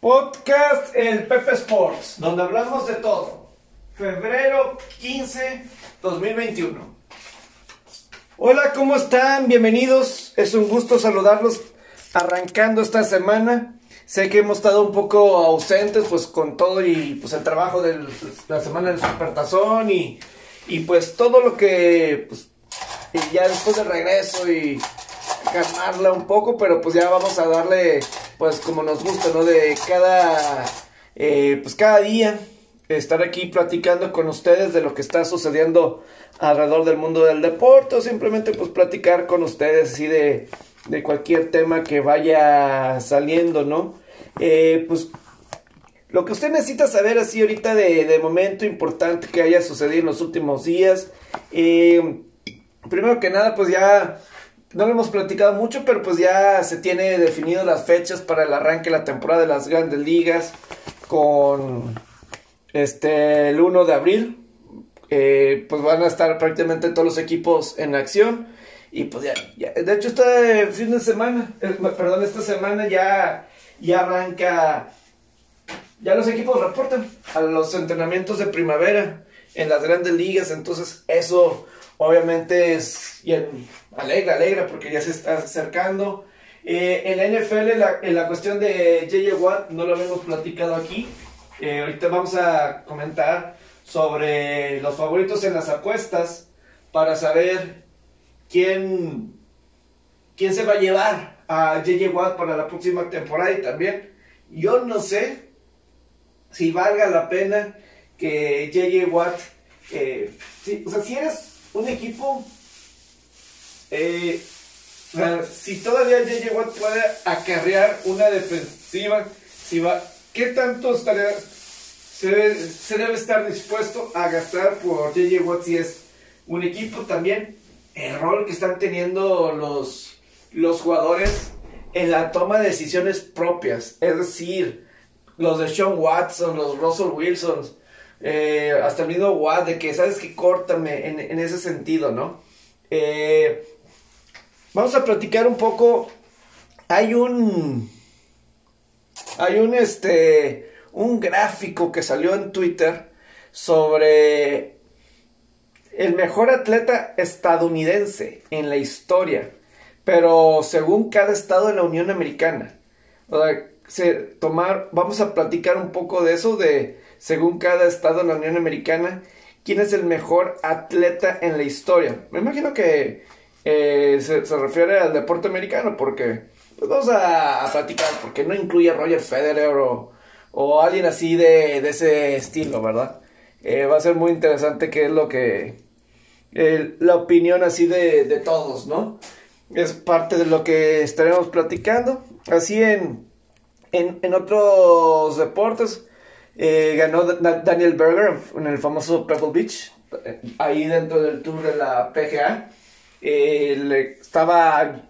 Podcast El Pepe Sports, donde hablamos de todo. Febrero 15, 2021. Hola, ¿cómo están? Bienvenidos. Es un gusto saludarlos arrancando esta semana. Sé que hemos estado un poco ausentes, pues con todo y pues el trabajo de la semana del Supertazón y, y pues todo lo que pues, ya después del regreso y calmarla un poco, pero pues ya vamos a darle pues como nos gusta, ¿no? De cada, eh, pues cada día estar aquí platicando con ustedes de lo que está sucediendo alrededor del mundo del deporte o simplemente pues platicar con ustedes así de, de cualquier tema que vaya saliendo, ¿no? Eh, pues lo que usted necesita saber así ahorita de, de, momento importante que haya sucedido en los últimos días. Eh, primero que nada, pues ya no lo hemos platicado mucho, pero pues ya se tiene definido las fechas para el arranque de la temporada de las grandes ligas con este el 1 de abril. Eh, pues van a estar prácticamente todos los equipos en acción. Y pues ya, de hecho este fin de semana, eh, perdón, esta semana ya, ya arranca, ya los equipos reportan a los entrenamientos de primavera en las grandes ligas, entonces eso obviamente es alegra, alegra, porque ya se está acercando. Eh, en la NFL, en la cuestión de J.J. Watt, no lo habíamos platicado aquí. Eh, ahorita vamos a comentar sobre los favoritos en las apuestas para saber quién, quién se va a llevar a J.J. Watt para la próxima temporada y también yo no sé si valga la pena que J.J. Watt, eh, o sea, si eres un equipo, eh, si todavía J.J. Watt puede acarrear una defensiva, si va, ¿qué tanto estaría, se debe, estar dispuesto a gastar por J.J. Watt si es un equipo también? El rol que están teniendo los, los jugadores en la toma de decisiones propias, es decir, los de Sean Watson, los Russell Wilsons, eh, hasta el mismo Watt, de que sabes que córtame en, ese sentido, ¿no? Eh, vamos a platicar un poco. Hay un. Hay un este. Un gráfico que salió en Twitter sobre el mejor atleta estadounidense en la historia, pero según cada estado de la Unión Americana. tomar, vamos a platicar un poco de eso, de según cada estado en la Unión Americana, quién es el mejor atleta en la historia. Me imagino que eh, se, refiere al deporte americano, porque pues vamos a, platicar, porque no incluye a Roger Federer o, alguien así de, de, ese estilo, ¿verdad? Eh, va a ser muy interesante qué es lo que... la opinión así de, de todos, ¿no? Es parte de lo que estaremos platicando. Así en, en, en otros deportes, eh, ganó Daniel Berger en el famoso Pebble Beach, eh, ahí dentro del tour de la PGA. Eh, estaba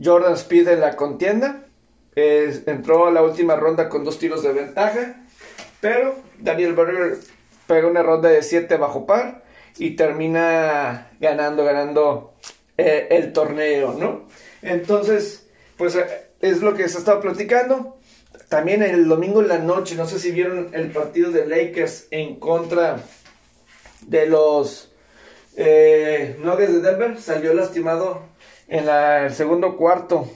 Jordan Speed en la contienda. entró a la última ronda con dos tiros de ventaja. Pero Daniel Berger pega una ronda de 7 bajo par y termina ganando, ganando el torneo, ¿no? Entonces, pues es lo que se estaba platicando. También el domingo en la noche, no sé si vieron el partido de Lakers en contra de los eh, Nuggets de Denver. Salió lastimado en el segundo cuarto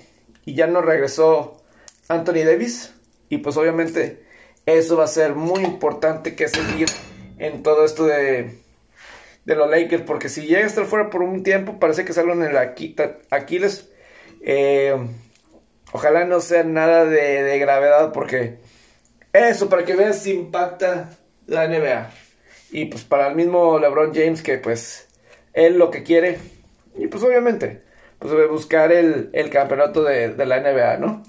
y ya no regresó Anthony Davis. Y pues obviamente eso va a ser muy importante que seguir en todo esto de, de los Lakers. Porque si llega a estar fuera por un tiempo, parece que salen en el Aquiles. Eh, Ojalá no sea nada de, gravedad porque eso, para que veas, impacta la NBA. Y pues para el mismo LeBron James que pues él lo que quiere, y pues obviamente, pues buscar el, campeonato de, la NBA, ¿no?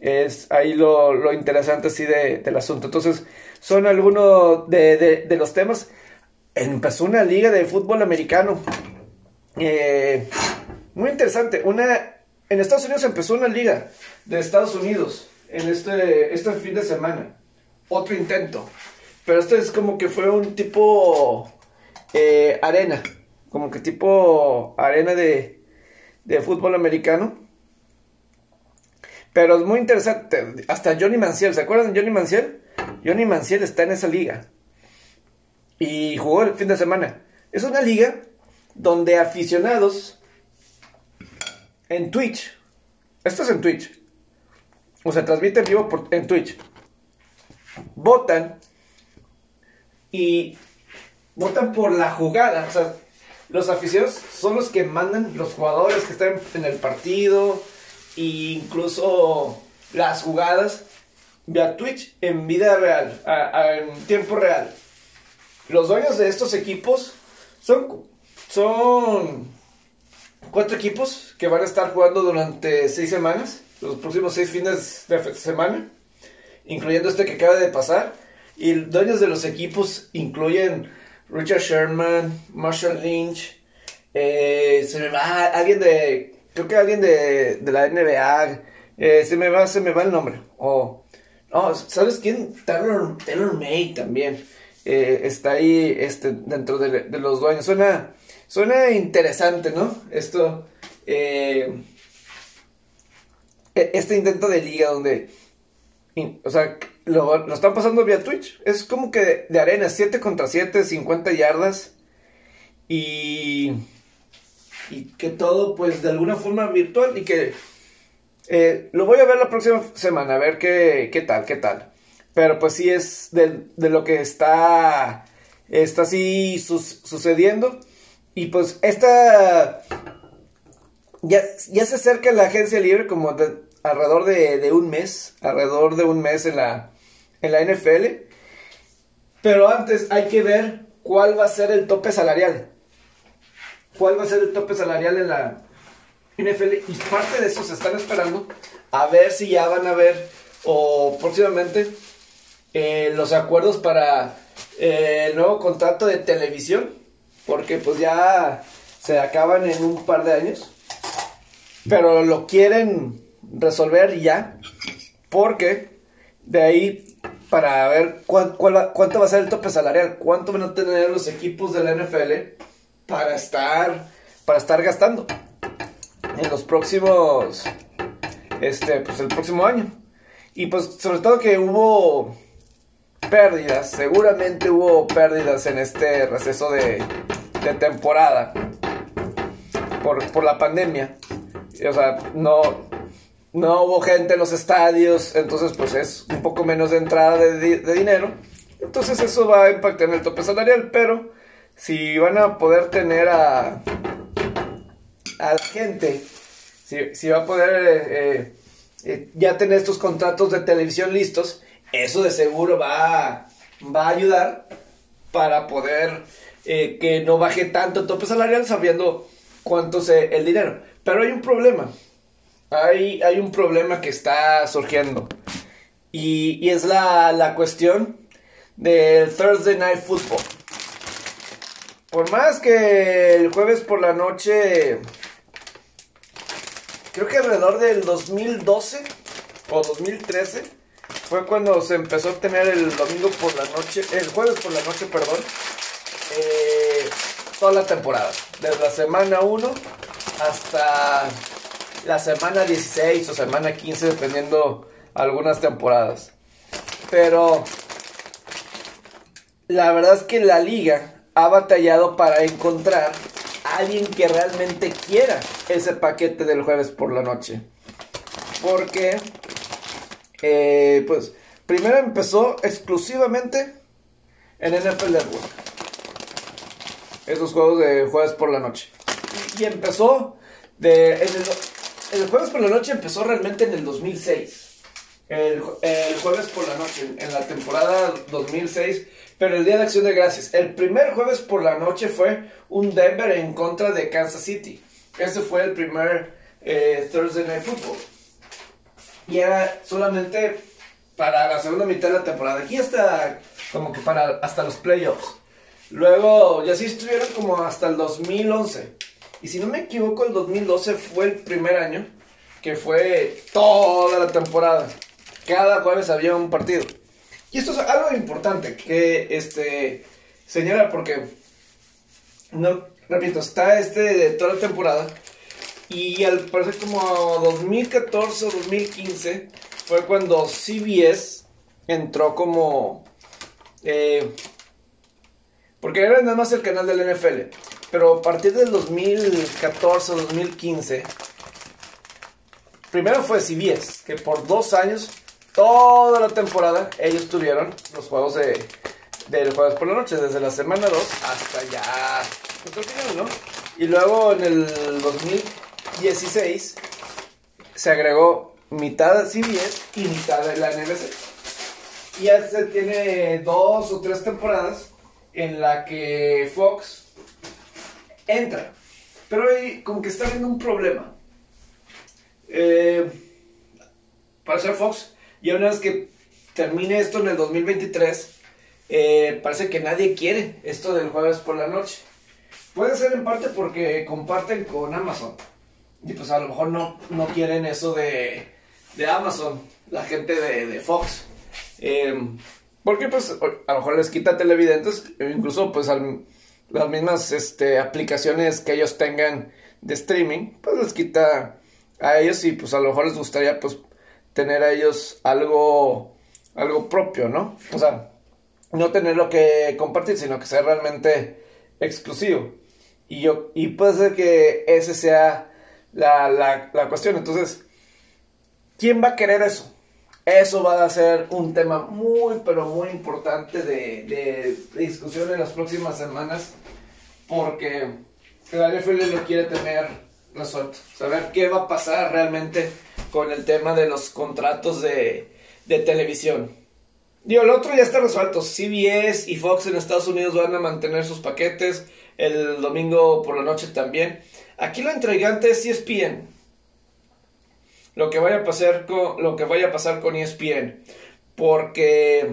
Es ahí lo, interesante así de, del asunto. Entonces, son algunos de, los temas. Empezó una liga de fútbol americano. Eh, muy interesante. Una en Estados Unidos empezó una liga de Estados Unidos en este, este fin de semana. Otro intento. Pero este es como que fue un tipo eh, arena. Como que tipo arena de, de fútbol americano. Pero es muy interesante. Hasta Johnny Manciel, ¿se acuerdan de Johnny Manciel? Johnny Manciel está en esa liga. Y jugó el fin de semana. Es una liga donde aficionados en Twitch. Esto es en Twitch. O sea, transmite en vivo por, en Twitch. Votan y votan por la jugada. O sea, los aficionados son los que mandan los jugadores que están en el partido e incluso las jugadas vía Twitch en vida real, en tiempo real. Los dueños de estos equipos son, son cuatro equipos que van a estar jugando durante seis semanas, los próximos seis fines de semana, incluyendo este que acaba de pasar. Y dueños de los equipos incluyen Richard Sherman, Marshall Lynch, eh, se me va alguien de, creo que alguien de, de la NBA, eh, se me va, se me va el nombre. O, oh, ¿sabes quién? Taylor, Taylor May también eh, está ahí este, dentro de, de, los dueños. Suena, suena interesante, ¿no? Esto, e, este intento de liga donde, o sea, lo, están pasando vía Twitch. Es como que de, arena, 7 contra 7, 50 yardas. Y, y que todo, pues, de alguna forma virtual. Y que eh, lo voy a ver la próxima semana, a ver qué, qué tal, qué tal. Pero pues sí es de, de lo que está, está así sucediendo. Y pues esta... Ya, ya se acerca la agencia libre como de, alrededor de, de, un mes, alrededor de un mes en la, en la NFL. Pero antes hay que ver cuál va a ser el tope salarial. ¿Cuál va a ser el tope salarial en la NFL? Y parte de eso se están esperando a ver si ya van a ver o próximamente eh, los acuerdos para eh, el nuevo contrato de televisión. Porque pues ya se acaban en un par de años. Pero lo quieren resolver ya. Porque de ahí para ver cuánto va a ser el tope salarial, cuánto van a tener los equipos de la NFL para estar, para estar gastando en los próximos, este, pues el próximo año. Y pues sobre todo que hubo pérdidas, seguramente hubo pérdidas en este receso de, temporada por, por la pandemia. O sea, no, no hubo gente en los estadios, entonces pues es un poco menos de entrada de, dinero. Entonces eso va a impactar en el tope salarial, pero si van a poder tener a, a gente, si, si va a poder eh, eh, ya tener estos contratos de televisión listos, eso de seguro va, va a ayudar para poder eh, que no baje tanto el tope salarial sabiendo cuánto es el dinero. Pero hay un problema hay, hay un problema que está surgiendo. Y, es la, cuestión del Thursday Night Football. Por más que el jueves por la noche, creo que alrededor del 2012 o 2013, fue cuando se empezó a tener el domingo por la noche, el jueves por la noche, perdón, eh, toda la temporada, desde la semana 1 hasta la semana 16 o semana 15, dependiendo algunas temporadas. Pero la verdad es que la liga ha batallado para encontrar a alguien que realmente quiera ese paquete del jueves por la noche. Porque, eh, pues, primero empezó exclusivamente en NFL Network. Esos juegos de jueves por la noche. Y, empezó de, en el, jueves por la noche empezó realmente en el 2006. El, jueves por la noche, en la temporada 2006, pero el Día de Acción de Gracias. El primer jueves por la noche fue un Denver en contra de Kansas City. Ese fue el primer eh, Thursday Night Football. Y era solamente para la segunda mitad de la temporada. Aquí hasta como que para hasta los playoffs. Luego, ya sí estuvieron como hasta el 2011. Y si no me equivoco, el 2012 fue el primer año que fue toda la temporada. Cada jueves había un partido. Y esto es algo importante que este señala porque no repito, está este de toda la temporada, Y al parecer como 2014 o 2015 fue cuando CBS entró como... Eh, porque era nada más el canal del NFL. Pero a partir del 2014 o 2015, primero fue CBS, que por dos años, toda la temporada, ellos tuvieron los juegos de, jueves por la noche, desde la semana 2 hasta ya, pues, final, ¿no? Y luego en el 2016 se agregó mitad CBS y mitad de la NBC. Y ya se tiene dos o tres temporadas en la que Fox entra. Pero ahí como que está viendo un problema. Eh, para ser Fox, ya una vez que termine esto en el 2023, eh, parece que nadie quiere esto del jueves por la noche. Puede ser en parte porque comparten con Amazon. Y pues a lo mejor no, no quieren eso de, de Amazon, la gente de, Fox. Eh, porque pues a lo mejor les quita televidentes, incluso pues las mismas este, aplicaciones que ellos tengan de streaming, pues les quita a ellos y pues a lo mejor les gustaría pues tener a ellos algo, algo propio, ¿no? O sea, no tener lo que compartir, sino que sea realmente exclusivo. Y yo, y puede ser que ese sea la, la, la cuestión. Entonces, ¿quién va a querer eso? Eso va a ser un tema muy, pero muy importante de, discusión en las próximas semanas. Porque la NFL lo quiere tener resuelto. Saber qué va a pasar realmente con el tema de los contratos de, de televisión. Digo, el otro ya está resuelto. CBS y Fox en Estados Unidos van a mantener sus paquetes. El domingo por la noche también. Aquí lo entregante es ESPN lo que vaya a pasar con, lo que vaya a pasar con ESPN. Porque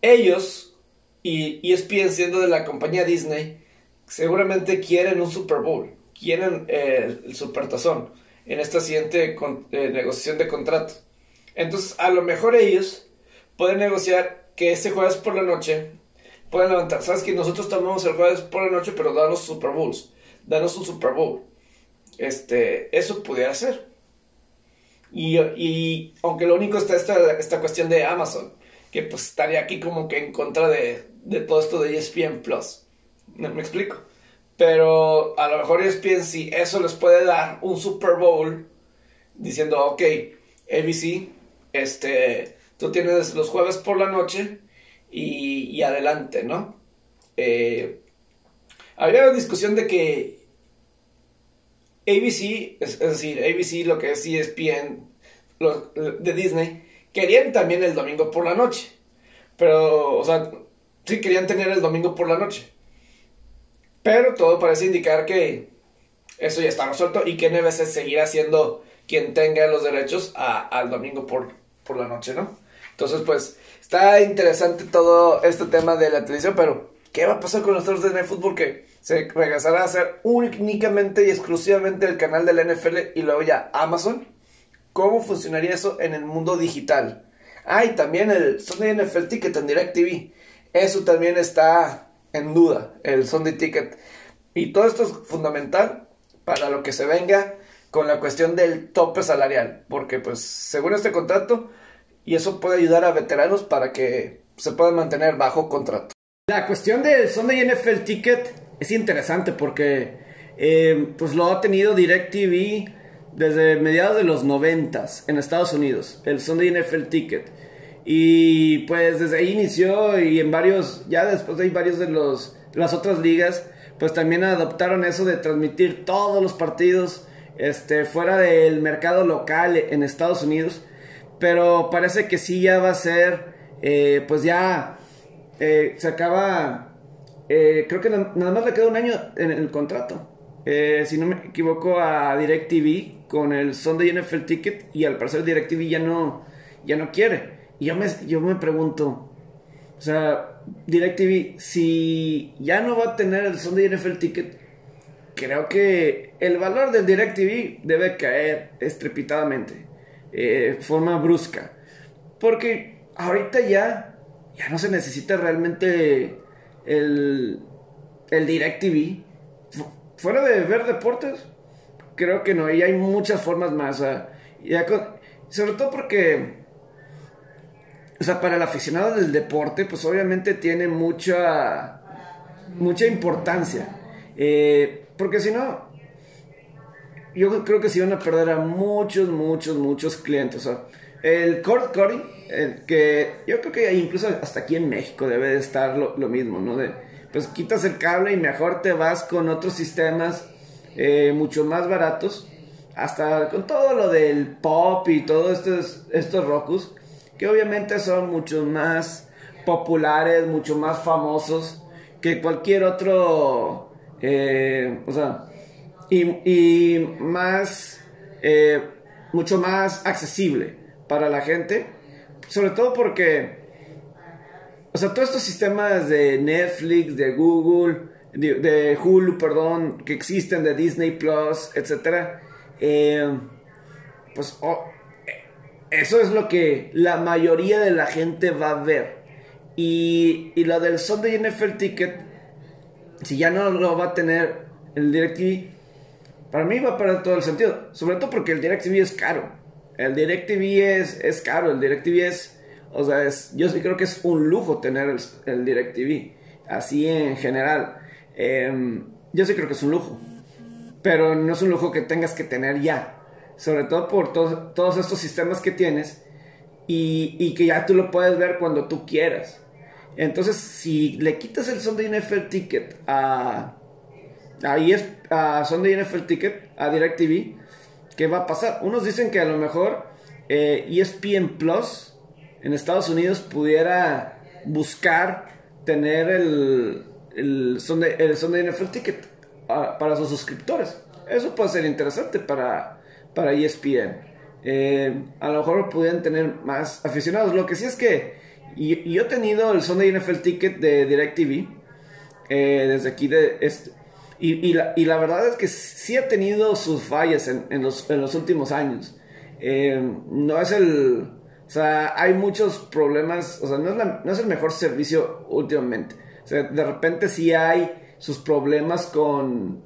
ellos, y ESPN siendo de la compañía Disney, seguramente quieren un Super Bowl, quieren eh, el Supertazón en esta siguiente eh, negociación de contrato. Entonces, a lo mejor ellos pueden negociar que ese jueves por la noche pueden levantar. Sabes que nosotros tomamos el jueves por la noche, pero danos Super Bowls, danos un Super Bowl. Este, eso pudiera ser. Y, aunque lo único está esta, esta cuestión de Amazon, que pues estaría aquí como que en contra de, todo esto de ESPN Plus. ¿Me, explico? Pero a lo mejor ESPN sí, eso les puede dar un Super Bowl diciendo, ok, ABC, este, tú tienes los jueves por la noche y, adelante, ¿no? Eh, había una discusión de que ABC, es, decir, ABC, lo que es ESPN de Disney, querían también el domingo por la noche. Pero, o sea, sí querían tener el domingo por la noche. Pero todo parece indicar que eso ya está resuelto y que NBC seguirá siendo quien tenga los derechos al domingo por, por la noche, ¿no? Entonces, pues, está interesante todo este tema de la televisión, pero ¿qué va a pasar con los de Fútbol que se regresará a ser únicamente y exclusivamente el canal de la NFL y luego ya Amazon. ¿Cómo funcionaría eso en el mundo digital? Ah, y también el Sunday NFL Ticket en DirecTV. Eso también está en duda, el Sunday Ticket. Y todo esto es fundamental para lo que se venga con la cuestión del tope salarial. Porque pues según este contrato, y eso puede ayudar a veteranos para que se puedan mantener bajo contrato. La cuestión del Sunday NFL Ticket es interesante porque eh, pues lo ha tenido DirecTV desde mediados de los noventas en Estados Unidos, el Sunday NFL Ticket. Y pues desde ahí inició y en varios, ya después hay varios de los, las otras ligas, pues también adoptaron eso de transmitir todos los partidos este, fuera del mercado local en Estados Unidos. Pero parece que sí ya va a ser, eh, pues ya eh, se acaba eh, creo que nada más le queda un año en el contrato. Eh, si no me equivoco, a DirecTV con el Sunday NFL Ticket y al parecer DirecTV ya no, ya no quiere. Y yo me, yo me pregunto, o sea, DirecTV, si ya no va a tener el Sunday NFL Ticket, creo que el valor del DirecTV debe caer estrepitadamente, eh, forma brusca. Porque ahorita ya, ya no se necesita realmente el, el DirecTV, fuera de ver deportes, creo que no, y hay muchas formas más. sobre todo porque, o sea, para el aficionado del deporte, pues obviamente tiene mucha, mucha importancia. Eh, porque si no, yo creo que se van a perder a muchos, muchos, muchos clientes. O sea, el Cord Cody, que yo creo que incluso hasta aquí en México debe de estar lo, mismo, ¿no? De, pues quitas el cable y mejor te vas con otros sistemas eh, mucho más baratos. Hasta con todo lo del pop y todos estos, estos Rokus, que obviamente son mucho más populares, mucho más famosos que cualquier otro, eh, o sea, y, más, eh, mucho más accesible para la gente, sobre todo porque o sea, todos estos sistemas de Netflix, de Google, de, Hulu, perdón, que existen, de Disney Plus, etcétera, eh, pues eso es lo que la mayoría de la gente va a ver. Y, y lo del Sunday NFL Ticket, si ya no lo va a tener el DirecTV, para mí va a perder todo el sentido. Sobre todo porque el DirecTV es caro. El DirecTV es, es caro, el DirecTV es o sea, es, yo sí creo que es un lujo tener el, DirecTV. Así en general. Em, yo sí creo que es un lujo. Pero no es un lujo que tengas que tener ya. Sobre todo por todos estos sistemas que tienes. Y, y, que ya tú lo puedes ver cuando tú quieras. Entonces, si le quitas el Sunday NFL Ticket a, a, ES, a Sunday NFL Ticket, a DirecTV, ¿qué va a pasar? Unos dicen que a lo mejor eh, ESPN Plus en Estados Unidos pudiera buscar tener el, el, Sunday, el Sunday NFL Ticket ah, para sus suscriptores. Eso puede ser interesante para, para ESPN. Eh, a lo mejor pudieran tener más aficionados. Lo que sí es que y, yo he tenido el Sunday NFL Ticket de DirecTV eh, desde aquí de este, y, y, la, verdad es que sí ha tenido sus fallas en, en, los, en los, últimos años. Eh, no es el o sea, hay muchos problemas, o sea, no es, el mejor servicio últimamente. O sea, de repente sí hay sus problemas con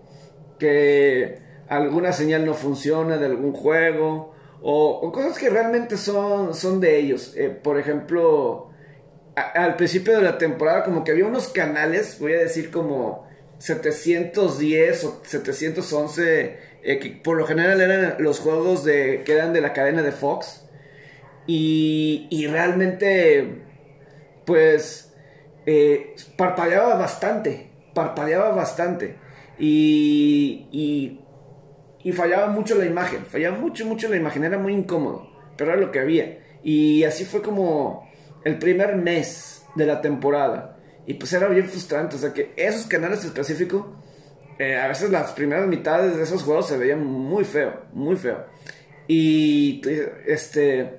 que alguna señal no funciona de algún juego o, cosas que realmente son, son de ellos. Eh, por ejemplo, al principio de la temporada como que había unos canales, voy a decir como 710 o 711, eh, por lo general eran los juegos de, que eran de la cadena de Fox y, realmente, pues, eh, parpadeaba bastante, parpadeaba bastante. Y, y, fallaba mucho la imagen, fallaba mucho, mucho la imagen, era muy incómodo, pero era lo que había. Y así fue como el primer mes de la temporada. Y pues era bien frustrante, o sea que esos canales específicos, eh, a veces las primeras mitades de esos juegos se veían muy feo, muy feo. Y este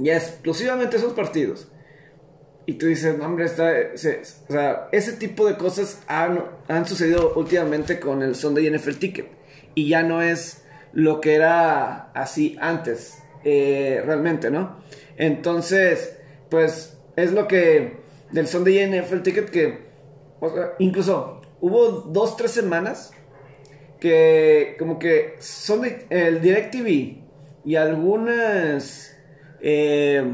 ya exclusivamente esos partidos. Y tú dices, no, hombre, está, o sea, ese tipo de cosas han, han sucedido últimamente con el Sunday NFL Ticket. Y ya no es lo que era así antes, eh, realmente, ¿no? Entonces, pues es lo que del Sunday NFL Ticket que, incluso hubo dos, tres semanas que como que son el DirecTV y algunas eh,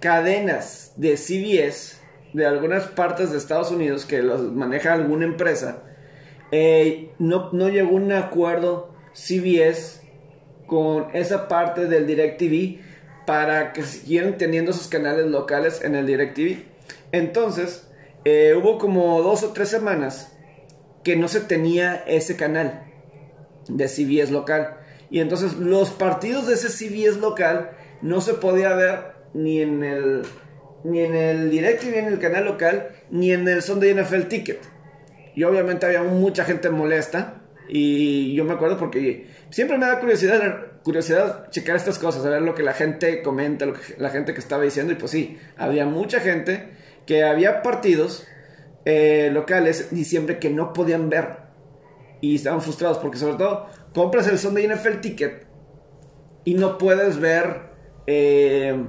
cadenas de CBS de algunas partes de Estados Unidos que los maneja alguna empresa, eh, no, no llegó un acuerdo CBS con esa parte del DirecTV para que siguieran teniendo sus canales locales en el DirecTV. Entonces, eh, hubo como dos o tres semanas que no se tenía ese canal de CBS local. Y entonces los partidos de ese CBS local no se podía ver ni en el ni en el directo ni en el canal local ni en el Sunday NFL Ticket. Y obviamente había mucha gente molesta y yo me acuerdo porque siempre me da curiosidad curiosidad checar estas cosas, a ver lo que la gente comenta, lo que la gente que estaba diciendo y pues sí, había mucha gente que había partidos eh, locales diciembre que no podían ver y estaban frustrados porque sobre todo compras el Sunday NFL Ticket y no puedes ver eh,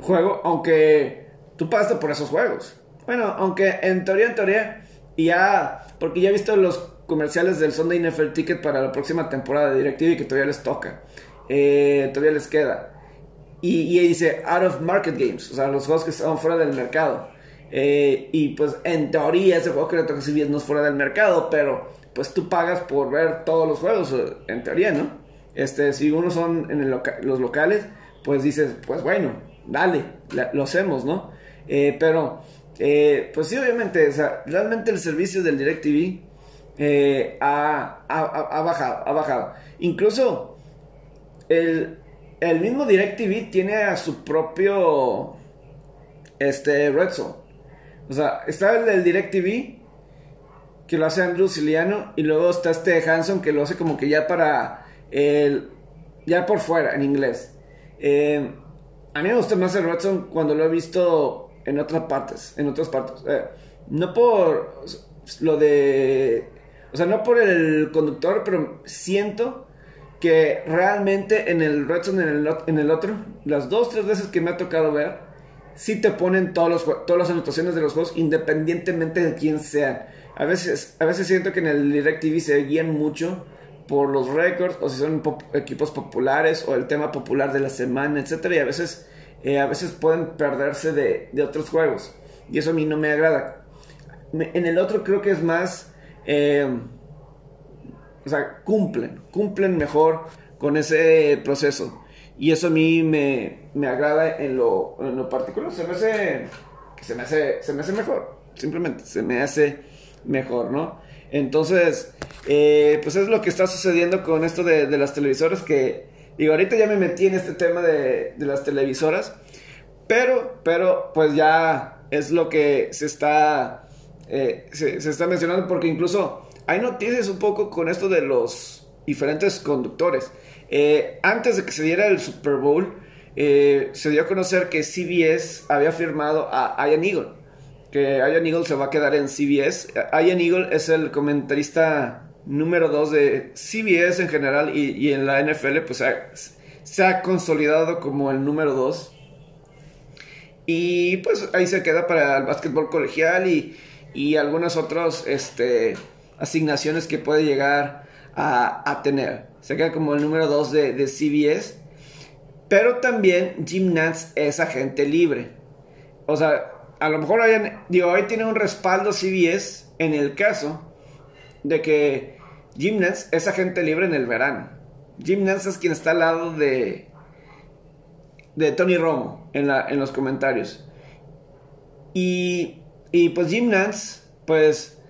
juego, aunque tú pagaste por esos juegos. Bueno, aunque en teoría, en teoría, ya, porque ya he visto los comerciales del Sunday NFL Ticket para la próxima temporada de DirecTV que todavía les toca. Eh, todavía les queda. Y, y dice out of market games, o sea, los juegos que están fuera del mercado. Eh, y pues en teoría ese juego que le toca CBS no es fuera del mercado, pero pues tú pagas por ver todos los juegos, en teoría, ¿no? Este, si uno son en los locales, pues dices, pues bueno, dale, lo hacemos, ¿no? Eh, pero, eh, pues sí, obviamente, realmente el servicio del DirecTV ha, ha, bajado, ha bajado. Incluso el, el mismo DirecTV tiene a su propio este, Red O sea, está el del DirecTV que lo hace Andrew Siliano y luego está este Hanson que lo hace como que ya para el ya por fuera en inglés. Eh, a mí me gusta más el Redson cuando lo he visto en otras partes, en otras partes. Eh, no por lo de, o sea, no por el conductor, pero siento que realmente en el Redson, en el, en el otro, las dos, tres veces que me ha tocado ver, sí te ponen todos los, todas las anotaciones de los juegos independientemente de quién sean. A veces, a veces siento que en el DirecTV se guían mucho por los récords o si son equipos populares o el tema popular de la semana, etcétera, y a veces, eh, a veces pueden perderse de, de, otros juegos y eso a mí no me agrada. en el otro creo que es más, eh, o sea, cumplen, cumplen mejor con ese proceso y eso a mí me, me agrada en lo, en lo particular, se me hace, se me hace, se me hace mejor, simplemente se me hace mejor, ¿no? Entonces, eh, pues es lo que está sucediendo con esto de, las televisoras que, digo, ahorita ya me metí en este tema de, las televisoras, pero, pero, pues ya es lo que se está, eh, se, está mencionando porque incluso hay noticias un poco con esto de los diferentes conductores. Eh, antes de que se diera el Super Bowl, se dio a conocer que CBS había firmado a Ian Eagle que Ian Eagle se va a quedar en CBS. Ian Eagle es el comentarista número 2 de CBS en general y, en la NFL pues se ha consolidado como el número 2. Y pues ahí se queda para el básquetbol colegial y, y algunas otras este, asignaciones que puede llegar a, tener. Se queda como el número 2 de, de CBS. Pero también Jim Nance es agente libre. O sea, a lo mejor hoy tiene un respaldo CBS en el caso de que Jim es agente libre en el verano. Jim es quien está al lado de, de Tony Romo en, la, en los comentarios. Y, y pues Jim pues,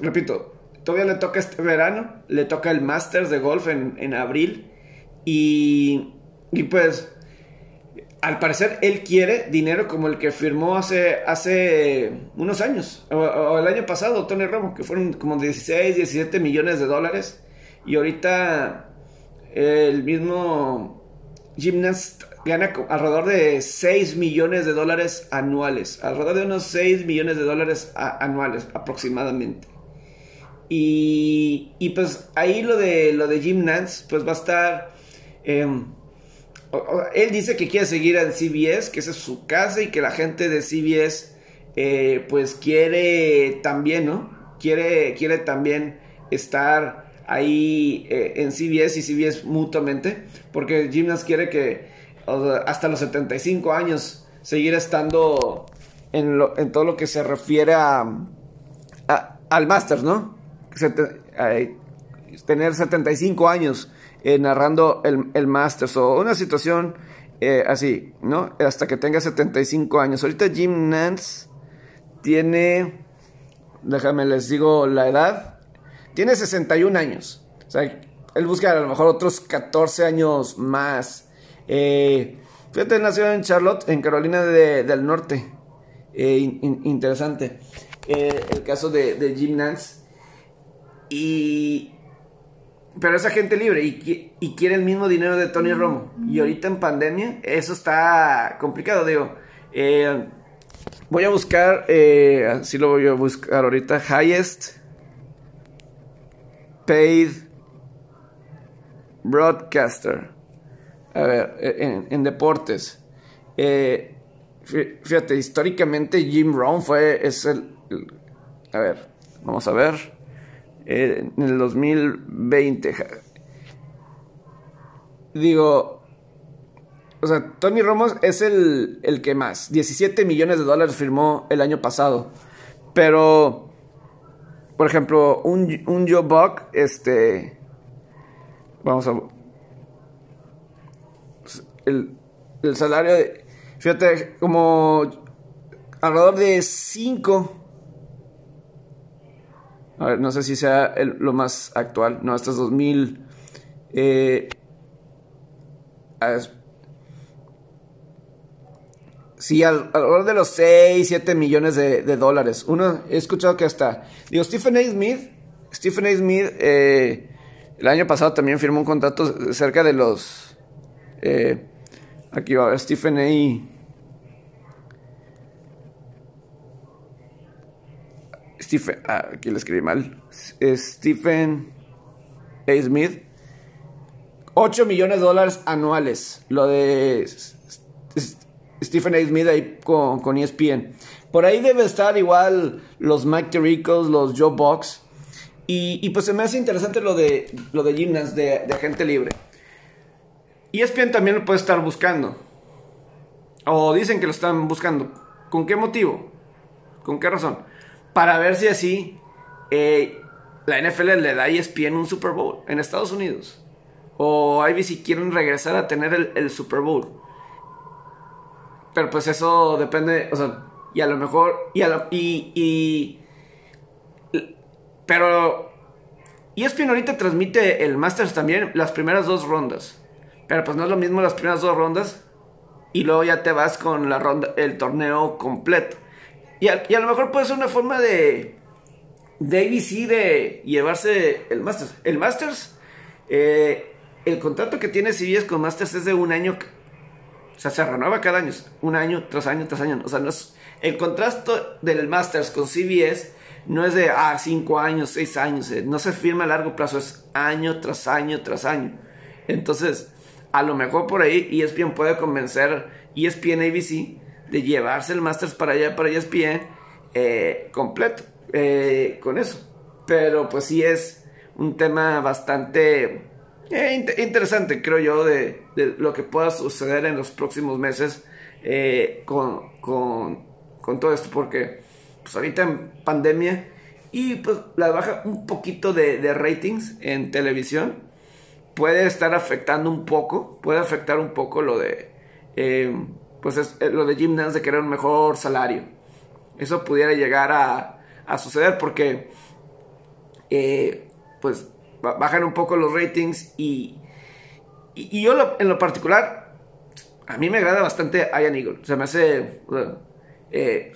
repito, todavía le toca este verano, le toca el Masters de golf en, en abril. Y, y pues al parecer él quiere dinero como el que firmó hace, hace unos años, o, el año pasado, Tony Romo, que fueron como 16, 17 millones de dólares. Y ahorita el mismo Gymnast gana alrededor de 6 millones de dólares anuales, alrededor de unos 6 millones de dólares anuales aproximadamente. Y, pues ahí lo de, lo de pues va a estar... Em, él dice que quiere seguir en CBS, que esa es su casa y que la gente de CBS eh, pues quiere también, ¿no? Quiere, quiere también estar ahí eh, en CBS y CBS mutuamente, porque Gymnast quiere que hasta los 75 años seguir estando en, todo lo que se refiere a, al Masters, ¿no? Tener 75 años eh, narrando el, el Masters o una situación eh, así, ¿no? Hasta que tenga 75 años. Ahorita Jim Nance tiene, déjame les digo la edad, tiene 61 años. O sea, él busca a lo mejor otros 14 años más. Eh, fíjate, nació en Charlotte, en Carolina del Norte. interesante. el caso de, de Jim Nance. Y, pero es agente libre y, y, quiere el mismo dinero de Tony Romo. Y ahorita en pandemia, eso está complicado, digo. Eh, voy a buscar, eh, así lo voy a buscar ahorita, highest paid broadcaster. A ver, en, en deportes. Eh, fíjate, históricamente Jim Rohn fue, es el, a ver, vamos a ver. En el 2020. Digo, o sea, Tony Romo es el, el que más. 17 millones de dólares firmó el año pasado. Pero, por ejemplo, un, un Joe Buck, este... Vamos a... El, el salario de... Fíjate, como alrededor de 5... A ver, no sé si sea lo más actual. No, este es 2000... Eh, Sí, alrededor de los 6, 7 millones de, dólares. Uno, he escuchado que hasta... Digo, Stephen A. Smith, Stephen A. Smith, eh, el año pasado también firmó un contrato cerca de los... Eh, aquí va, Stephen A. Stephen, ah, aquí lo escribí mal. Stephen A. Smith. 8 millones de dólares anuales. Lo de Stephen A. Smith ahí con, con ESPN. Por ahí debe estar igual los Mike Tiricos, los Joe Box. Y, pues se me hace interesante lo de, lo de gymnast, de, de gente libre. ESPN también lo puede estar buscando. O dicen que lo están buscando. ¿Con qué motivo? ¿Con qué razón? Para ver si así eh, la NFL le da a ESPN un Super Bowl en Estados Unidos. O si quieren regresar a tener el, Super Bowl. Pero pues eso depende, o sea, y a lo mejor, y a y, y, pero ESPN ahorita transmite el Masters también las primeras dos rondas. Pero pues no es lo mismo las primeras dos rondas y luego ya te vas con la ronda, el torneo completo. Y a, lo mejor puede ser una forma de, de ABC de llevarse el Masters. El Masters, eh, el contrato que tiene CBS con Masters es de un año o sea, se renueva cada año, un año tras año tras año. O sea, el contraste del Masters con CBS no es de, ah, cinco años, seis años. Eh, no se firma a largo plazo, es año tras año tras año. Entonces, a lo mejor por ahí ESPN puede convencer ESPN ABC de llevarse el Masters para allá, para ESPN, eh, completo, eh, con eso. Pero pues sí es un tema bastante eh, interesante, creo yo, de, lo que pueda suceder en los próximos meses eh, con, todo esto, porque pues ahorita en pandemia y pues la baja un poquito de, ratings en televisión puede estar afectando un poco, puede afectar un poco lo de, pues es, lo de Jim de querer un mejor salario. Eso pudiera llegar a, a suceder porque, pues bajan un poco los ratings y, y, yo en lo particular, a mí me agrada bastante Ian Eagle. Se me hace, eh,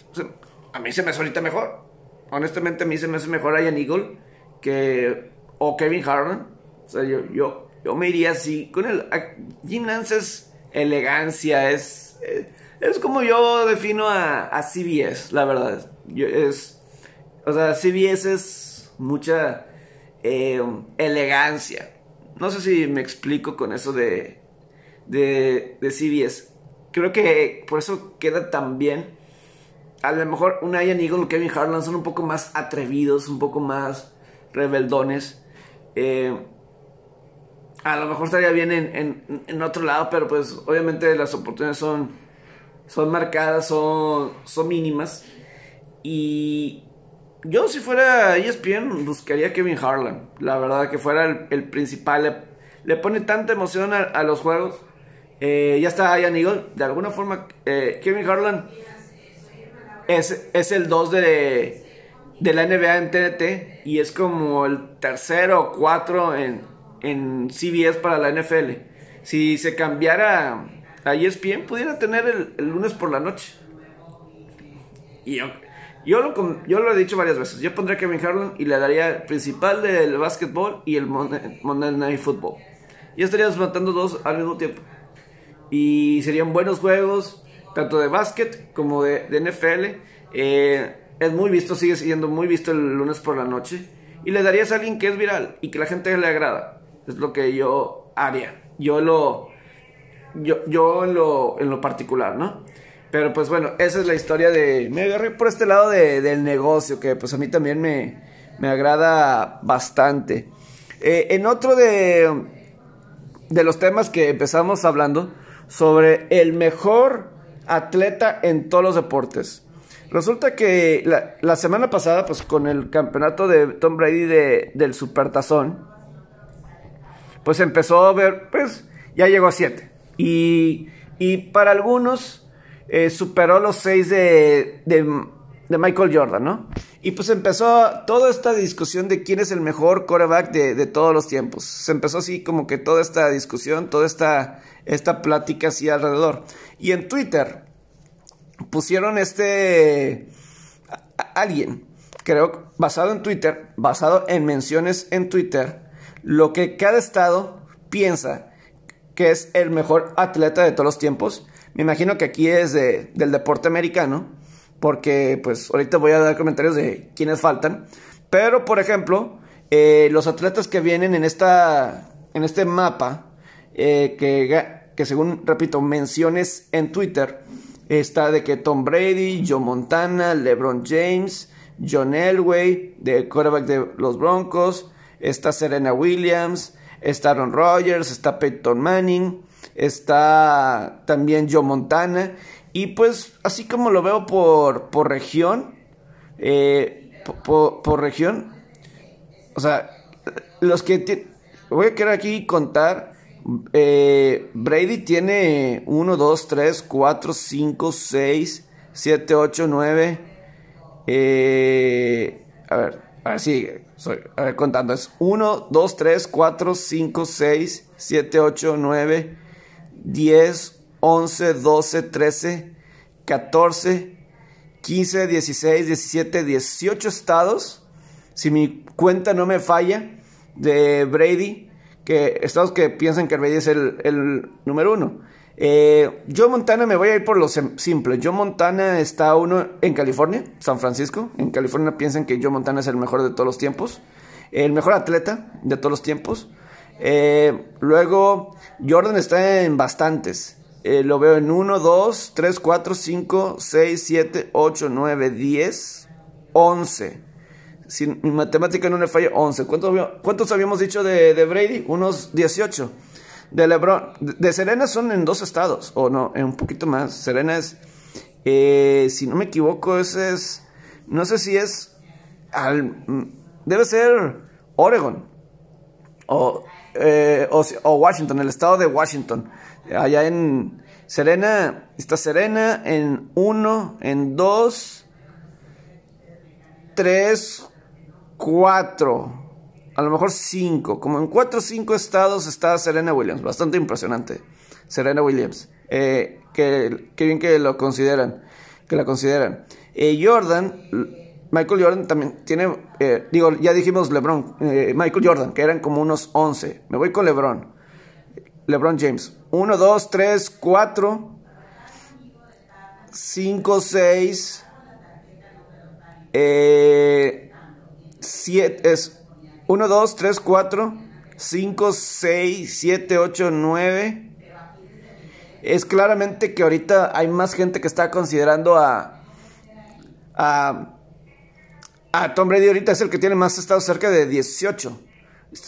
a mí se me hace ahorita mejor. Honestamente a mí se me hace mejor Ian Eagle que o Kevin Harlan. O sea, yo, yo, yo me iría así con el... Jim Nance es elegancia, es... Eh, es como yo defino a, a CBS, la verdad. Es, o sea, CBS es mucha eh, elegancia. No sé si me explico con eso de, de, de CBS. Creo que por eso queda tan bien. A lo mejor un Ian Eagle Kevin Harlan son un poco más atrevidos, un poco más rebeldones. Eh, a lo mejor estaría bien en, en, otro lado, pero pues obviamente las oportunidades son, son marcadas, son, son mínimas. Y, yo si fuera ESPN buscaría a Kevin Harlan. La verdad que fuera el, principal. Le, pone tanta emoción a, los juegos. Eh, ya está Ian Eagle. De alguna forma, eh, Kevin Harlan es, es el 2 de, de la NBA en TNT. Y es como el tercero o cuatro en, en CBS para la NFL. Si se cambiara a ESPN, pudiera tener el, lunes por la noche. Y yo yo lo, he dicho varias veces. Yo pondría Kevin Harlan y le daría el principal del básquetbol y el Monday Night Football. Y estaríamos matando dos al mismo tiempo. Y serían buenos juegos, tanto de básquet como de, NFL. Eh, es muy visto, sigue siendo muy visto el lunes por la noche. Y le darías a alguien que es viral y que la gente le agrada. Es lo que yo haría. Yo lo. Yo, yo lo, en lo particular, ¿no? Pero pues bueno, esa es la historia de... Me agarré por este lado de, del negocio, que pues a mí también me, me agrada bastante. Eh, en otro de, de los temas que empezamos hablando, sobre el mejor atleta en todos los deportes. Resulta que la, semana pasada, pues con el campeonato de Tom Brady de, del Supertazón, pues empezó a ver, pues ya llegó a 7. Y, y, para algunos eh, superó los 6 de, de, Michael Jordan, ¿no? Y pues empezó toda esta discusión de quién es el mejor quarterback de, de, todos los tiempos. Se empezó así como que toda esta discusión, toda esta, esta plática así alrededor. Y en Twitter pusieron este alguien, creo, basado en Twitter, basado en menciones en Twitter, lo que cada estado piensa que es el mejor atleta de todos los tiempos. Me imagino que aquí es de, del deporte americano, porque pues ahorita voy a dar comentarios de quiénes faltan. Pero, por ejemplo, eh, los atletas que vienen en, esta, en este mapa, eh, que, que según, repito, menciones en Twitter, Está de que Tom Brady, Joe Montana, LeBron James, John Elway, de quarterback de los Broncos. Está Serena Williams, está Aaron Rodgers, está Peyton Manning, está también Joe Montana. Y pues así como lo veo por, por región, eh, por, región, o sea, los que voy a querer aquí contar eh, Brady tiene 1, 2, 3, 4, 5, 6, 7, 8, 9. a ver, a ver, sigue. a ver, contando. Es 1, 2, 3, 4, 5, 6, 7, 8, 9, 10, 11, 12, 13, 14, 15, 16, 17, 18 estados. Si mi cuenta no me falla, de Brady que estados que piensan que Brady es el, número uno. Eh, Joe Montana me voy a ir por lo simple. Joe Montana está uno en California, San Francisco. En California piensan que Joe Montana es el mejor de todos los tiempos. El mejor atleta de todos los tiempos. Eh, luego, Jordan está en bastantes. Eh, lo veo en 1, 2, 3, 4, 5, 6, 7, 8, 9, 10, 11 si mi matemática no le falla, 11. ¿Cuántos, habíamos dicho de, Brady? Unos 18. De LeBron, de, Serena son en dos estados, o no, en un poquito más. Serena es, eh, si no me equivoco, ese es, no sé si es, al, debe ser Oregon, o, eh, o, Washington, el estado de Washington. Allá en Serena, está Serena en 1, en 2, 3, cuatro, a lo mejor cinco, como en cuatro o cinco estados está Serena Williams, bastante impresionante. Serena Williams, eh, que, bien que lo consideran, que la consideran. Eh, Jordan, Michael Jordan también tiene, eh, digo, ya dijimos LeBron, Michael Jordan, que eran como unos 11. Me voy con LeBron. LeBron James. 1, 2, 3, 4, 5, 6. Eh, es 1, 2, 3, 4, 5, 6, 7, 8, 9. Es claramente que ahorita hay más gente que está considerando a, a, a Tom Brady. Ahorita es el que tiene más estados cerca de 18.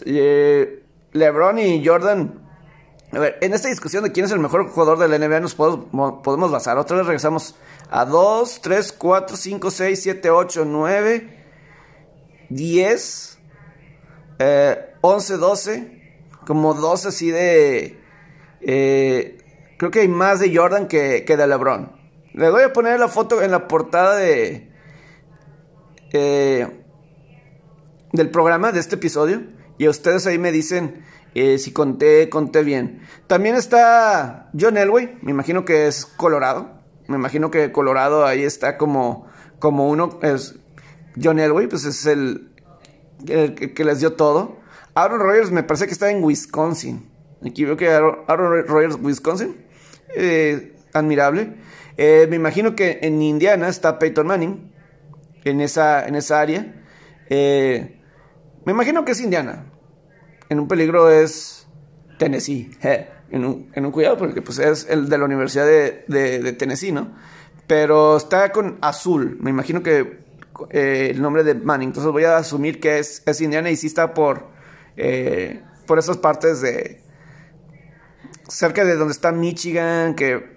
Eh, LeBron y Jordan. A ver, en esta discusión de quién es el mejor jugador de la NBA nos podemos, podemos basar. Otra vez regresamos a 2, 3, 4, 5, 6, 7, 8, 9. 10, 11, 12, como 12 así de... Eh, creo que hay más de Jordan que, de LeBron. Le voy a poner la foto en la portada de... Eh, del programa, de este episodio. Y ustedes ahí me dicen eh, si conté, conté bien. También está John Elway, me imagino que es Colorado. Me imagino que Colorado ahí está como, como uno, es, John Elway, pues es el, que les dio todo. Aaron Rodgers me parece que está en Wisconsin. Aquí veo que Aaron, Rodgers, Wisconsin. Eh, admirable. Eh, me imagino que en Indiana está Peyton Manning. En esa, en esa área. Eh, me imagino que es Indiana. En un peligro es Tennessee. En un, cuidado porque pues, es el de la Universidad de, de Tennessee, ¿no? Pero está con azul. Me imagino que eh, el nombre de Manning. Entonces voy a asumir que es, es Indiana y sí está por, eh, por esas partes de... cerca de donde está Michigan, que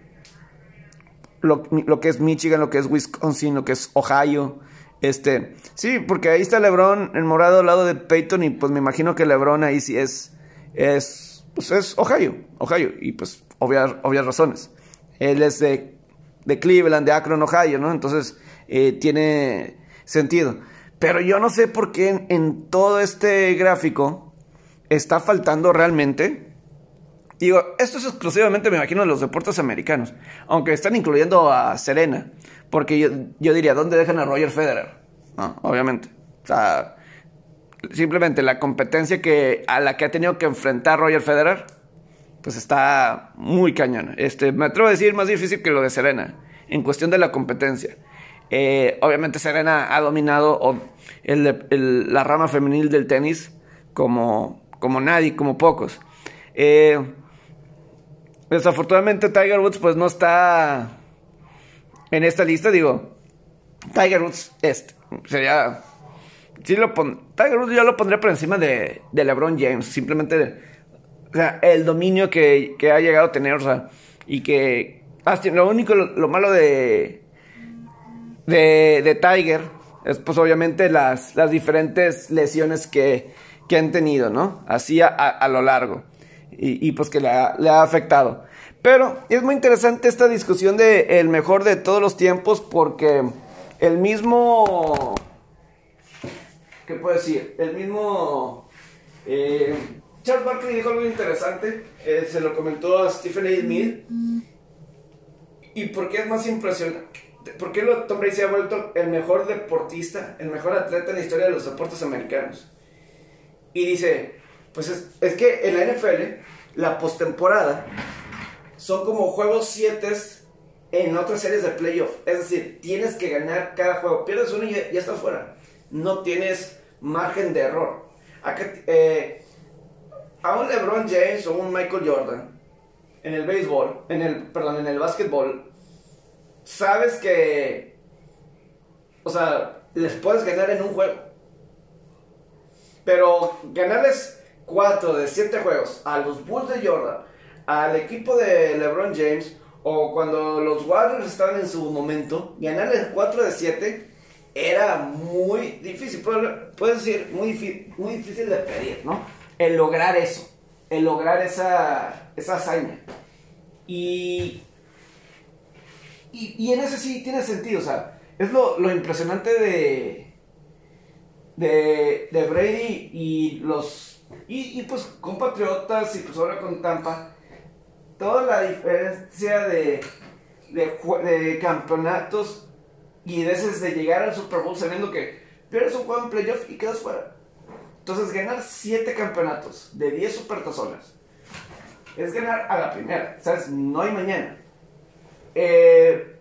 lo, lo, que es Michigan, lo que es Wisconsin, lo que es Ohio. Este, sí, porque ahí está LeBron en morado al lado de Peyton y pues me imagino que LeBron ahí sí es, es, pues es Ohio, Ohio y pues obvias, obvias razones. Él es de, de Cleveland, de Akron, Ohio, ¿no? Entonces eh, tiene sentido. Pero yo no sé por qué en, todo este gráfico está faltando realmente Digo, esto es exclusivamente, me imagino, de los deportes americanos. Aunque están incluyendo a Serena. Porque yo, yo diría, ¿dónde dejan a Roger Federer? Obviamente. O sea, simplemente la competencia que, a la que ha tenido que enfrentar Roger Federer, pues está muy cañona. Este, me atrevo a decir más difícil que lo de Serena, en cuestión de la competencia. Eh, obviamente Serena ha dominado la rama femenil del tenis como, como nadie, como pocos. Eh, Desafortunadamente Tiger Woods pues no está en esta lista, digo, Tiger Woods este, sería... Sí lo Tiger Woods yo lo pondría por encima de, de LeBron James, simplemente o sea, el dominio que, que, ha llegado a tener, o sea, y que... Lo único, lo, malo de, de, de, Tiger es pues obviamente las, las diferentes lesiones que, que han tenido, ¿no? Así a, a lo largo y, pues que le ha, afectado. Pero es muy interesante esta discusión de el mejor de todos los tiempos porque el mismo... ¿Qué puedo decir? El mismo... Eh, Charles Barkley dijo algo interesante, eh, se lo comentó a Stephen A. Smith. ¿Y por qué es más impresionante? ¿Por qué Tom Brady se ha vuelto el mejor deportista, el mejor atleta en la historia de los deportes americanos? Y dice, pues es, que en la NFL, la postemporada son como juegos 7 en otras series de playoff. Es decir, tienes que ganar cada juego. Pierdes uno y ya, estás fuera. No tienes margen de error. Eh, a un LeBron James o un Michael Jordan en el béisbol, en el, perdón, en el básquetbol, sabes que, o sea, les puedes ganar en un juego. Pero ganarles 4 de 7 juegos a los Bulls de Jordan, al equipo de LeBron James, o cuando los Warriors estaban en su momento, ganarles 4 de 7 era muy difícil. Puedes decir, muy, muy difícil de pedir, ¿no? El lograr eso, el lograr esa, esa hazaña. Y, y, y, en ese sí tiene sentido, o sea, es lo, lo impresionante de, de, de Brady y los y, pues con Patriotas y pues ahora con Tampa, toda la diferencia de, de, campeonatos y veces de llegar al Super Bowl sabiendo que pierdes un juego en playoff y quedas fuera. Entonces ganar 7 campeonatos de 10 supertazones es ganar a la primera, ¿sabes? No hay mañana. Eh,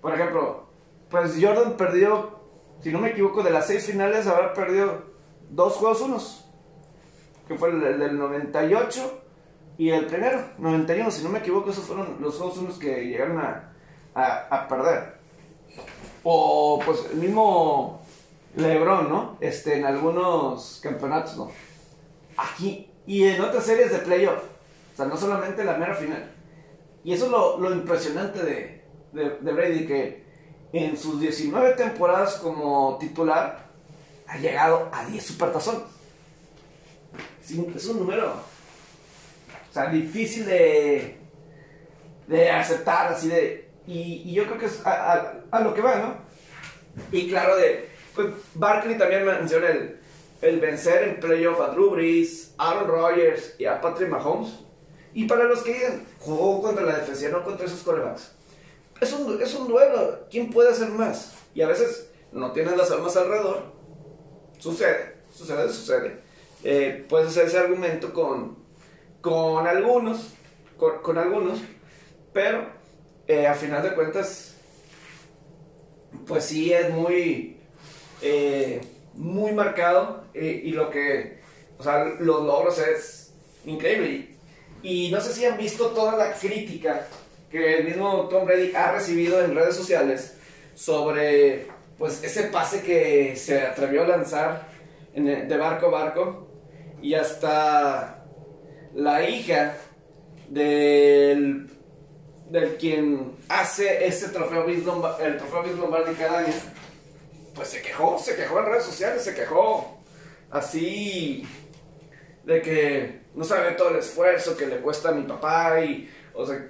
por ejemplo, pues Jordan perdió, si no me equivoco, de las 6 finales habrá perdido dos juegos unos que fue el, del 98 y el primero, 91, si no me equivoco, esos fueron los dos unos que llegaron a, a, perder. O pues el mismo Lebron, ¿no? Este, en algunos campeonatos, ¿no? Aquí y en otras series de playoff. O sea, no solamente la mera final. Y eso es lo, lo impresionante de, de, Brady, que en sus 19 temporadas como titular ha llegado a 10 supertazones es un número, o sea, difícil de, de aceptar, así de, y, yo creo que es a, lo que va, ¿no? Y claro, de, pues Barkley también menciona el, el vencer en playoff a Drew Brees, Aaron Rodgers y a Patrick Mahomes. Y para los que digan, jugó contra la defensa, no contra esos corebacks. Es un, es un duelo. ¿Quién puede hacer más? Y a veces no tienes las armas alrededor. Sucede, sucede, sucede eh, puedes hacer ese argumento con, con algunos, con, algunos, pero eh, a final de cuentas, pues sí es muy, eh, muy marcado y lo que, o sea, los logros es increíble. Y, no sé si han visto toda la crítica que el mismo Tom Brady ha recibido en redes sociales sobre pues ese pase que se atrevió a lanzar de barco a barco. Y hasta la hija del, del quien hace ese trofeo el trofeo Lombardi cada año, pues se quejó, se quejó en redes sociales, se quejó. Así de que no sabe todo el esfuerzo que le cuesta a mi papá y, o sea,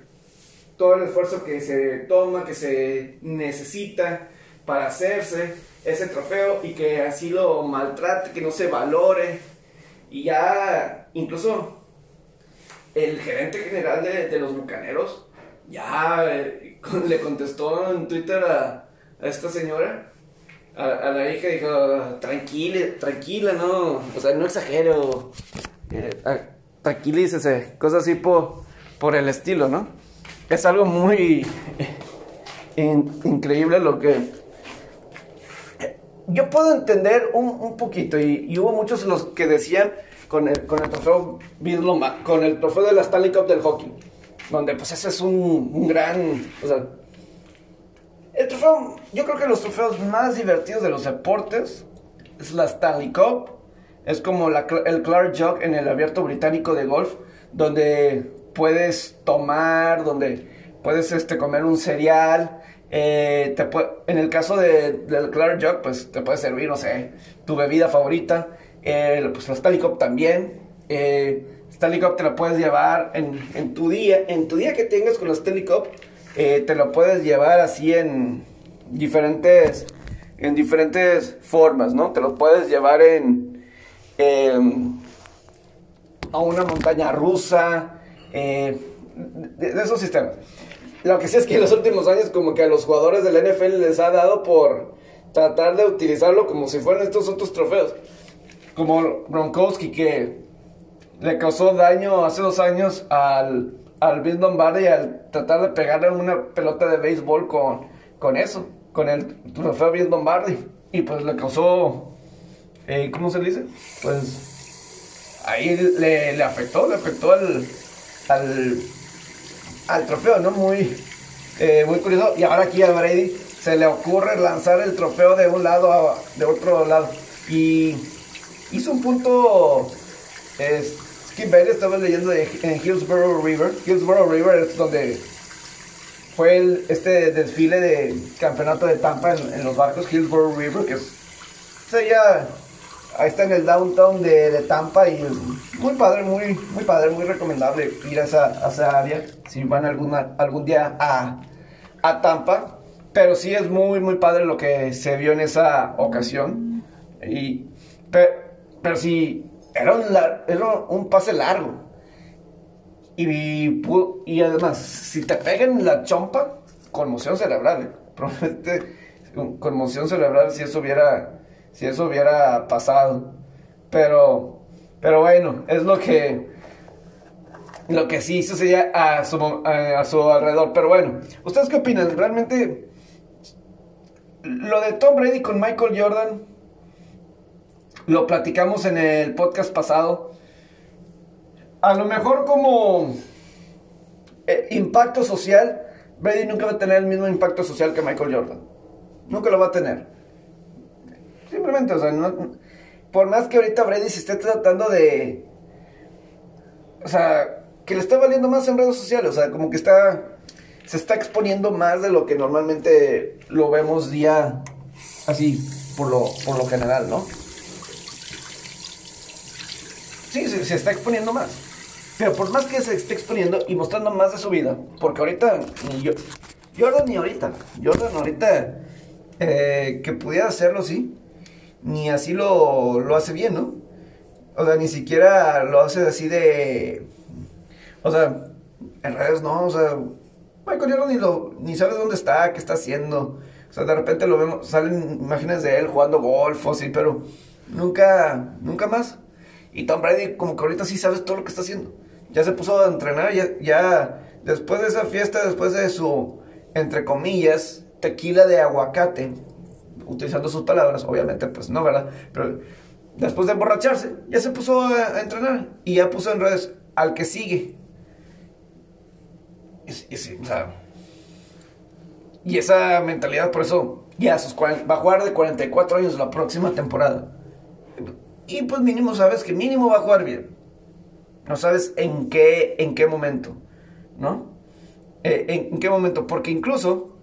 todo el esfuerzo que se toma, que se necesita para hacerse ese trofeo y que así lo maltrate, que no se valore. Y ya, incluso el gerente general de, los bucaneros ya eh, le contestó en Twitter a, esta señora, a, la hija, dijo, tranquila, tranquila, no, o sea, no exagero, eh, tranquilícese, cosas así por, por el estilo, ¿no? Es algo muy increíble lo que yo puedo entender un, poquito, y, hubo muchos los que decían con el, con el trofeo Lombardi, con el trofeo de la Stanley Cup del hockey, donde pues ese es un, gran, o sea, el trofeo, yo creo que los trofeos más divertidos de los deportes es la Stanley Cup, es como el Clark Jug en el abierto británico de golf, donde puedes tomar, donde puedes este, comer un cereal, eh, te en el caso de, del Clark Jug, pues te puede servir, no sé, tu bebida favorita. Eh, pues la Stanley Cup también. Eh, Stanley Cup te la puedes llevar en, en, tu día. En tu día que tengas con la Stanley Cup, eh, te lo puedes llevar así en diferentes, en diferentes formas, ¿no? Te lo puedes llevar en, a una montaña rusa, de esos sistemas. Lo que sí es que en los últimos años como que a los jugadores del NFL les ha dado por tratar de utilizarlo como si fueran estos otros trofeos. Como Gronkowski que le causó daño hace dos años al, al Bill Lombardi al tratar de pegarle una pelota de béisbol con, con eso, con el trofeo Bill Lombardi. Y pues le causó, eh, ¿cómo se dice? Pues ahí le, le afectó, le afectó al, al trofeo, ¿no? Muy, eh, muy curioso. Y ahora aquí a Brady se le ocurre lanzar el trofeo de un lado a de otro lado. Y hizo un punto. Skip Bailey estaba leyendo en Hillsborough River. Hillsborough River es donde fue este desfile de campeonato de Tampa en, los barcos. Hillsborough River, que es. ya ahí está en el downtown de, Tampa y muy padre, muy, muy padre, muy recomendable ir a esa, área si van alguna, algún día a, Tampa. Pero sí es muy, muy padre lo que se vio en esa ocasión. Y, pero, sí, era un, era un pase largo. Y, y además, si te pegan la chompa, conmoción cerebral. ¿eh? Promete conmoción cerebral si eso hubiera si eso hubiera pasado. Pero, pero bueno, es lo que, lo que sí sucedía a su, a, su alrededor. Pero bueno, ¿ustedes qué opinan? Realmente, lo de Tom Brady con Michael Jordan, lo platicamos en el podcast pasado. A lo mejor como eh, impacto social, Brady nunca va a tener el mismo impacto social que Michael Jordan. Nunca lo va a tener. Simplemente, o sea, no, por más que ahorita Brady se esté tratando de... O sea, que le está valiendo más en redes sociales, o sea, como que está... Se está exponiendo más de lo que normalmente lo vemos día así, por lo, por lo general, ¿no? Se, está exponiendo más. Pero por más que se esté exponiendo y mostrando más de su vida, porque ahorita, yo, Jordan ni ahorita, Jordan ahorita, eh, que pudiera hacerlo, sí, ni así lo, lo hace bien, ¿no? O sea, ni siquiera lo hace así de... O sea, en redes no, o sea, Michael Jordan ni, lo, ni sabes dónde está, qué está haciendo. O sea, de repente lo vemos, salen imágenes de él jugando golf o así, pero nunca, nunca más. Y Tom Brady como que ahorita sí sabes todo lo que está haciendo. Ya se puso a entrenar, ya, ya después de esa fiesta, después de su, entre comillas, tequila de aguacate, utilizando sus palabras, obviamente, pues no, ¿verdad? Pero después de emborracharse, ya se puso a, entrenar y ya puso en redes al que sigue. Y, y esa mentalidad, por eso, ya sus va a jugar de 44 años la próxima temporada. Y pues mínimo sabes que mínimo va a jugar bien. No sabes en qué, en qué momento, ¿no? Eh, en, qué momento, porque incluso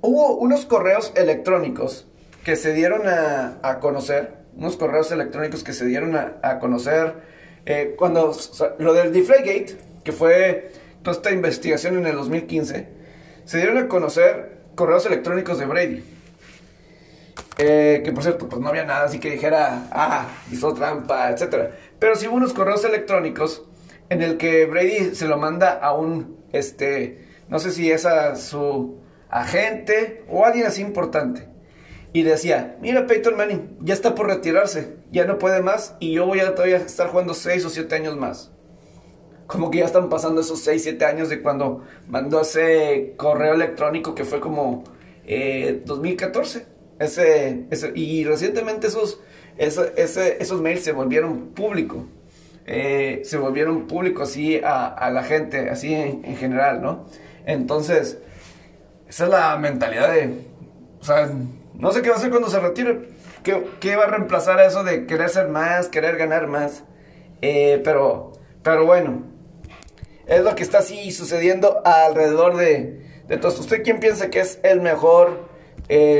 hubo unos correos electrónicos que se dieron a, conocer, unos correos electrónicos que se dieron a, a conocer eh, cuando lo del Deflategate, que fue toda esta investigación en el 2015, se dieron a conocer correos electrónicos de Brady. Eh, que por cierto, pues no había nada así que dijera, ah, hizo trampa, etc. Pero sí hubo unos correos electrónicos en el que Brady se lo manda a un, este, no sé si es a su agente o alguien así importante. Y decía, mira, Peyton Manning ya está por retirarse, ya no puede más y yo voy a todavía estar jugando 6 o 7 años más. Como que ya están pasando esos 6, 7 años de cuando mandó ese correo electrónico que fue como 2014. Ese, ese, y recientemente esos, esos mails se volvieron públicos. Eh, se volvieron públicos así a, la gente, así en, en, general, ¿no? Entonces, esa es la mentalidad de, o sea, no sé qué va a hacer cuando se retire. ¿Qué, va a reemplazar a eso de querer ser más, querer ganar más? Eh, pero, pero bueno, es lo que está así sucediendo alrededor de, de todos. ¿Usted quién piensa que es el mejor? Eh,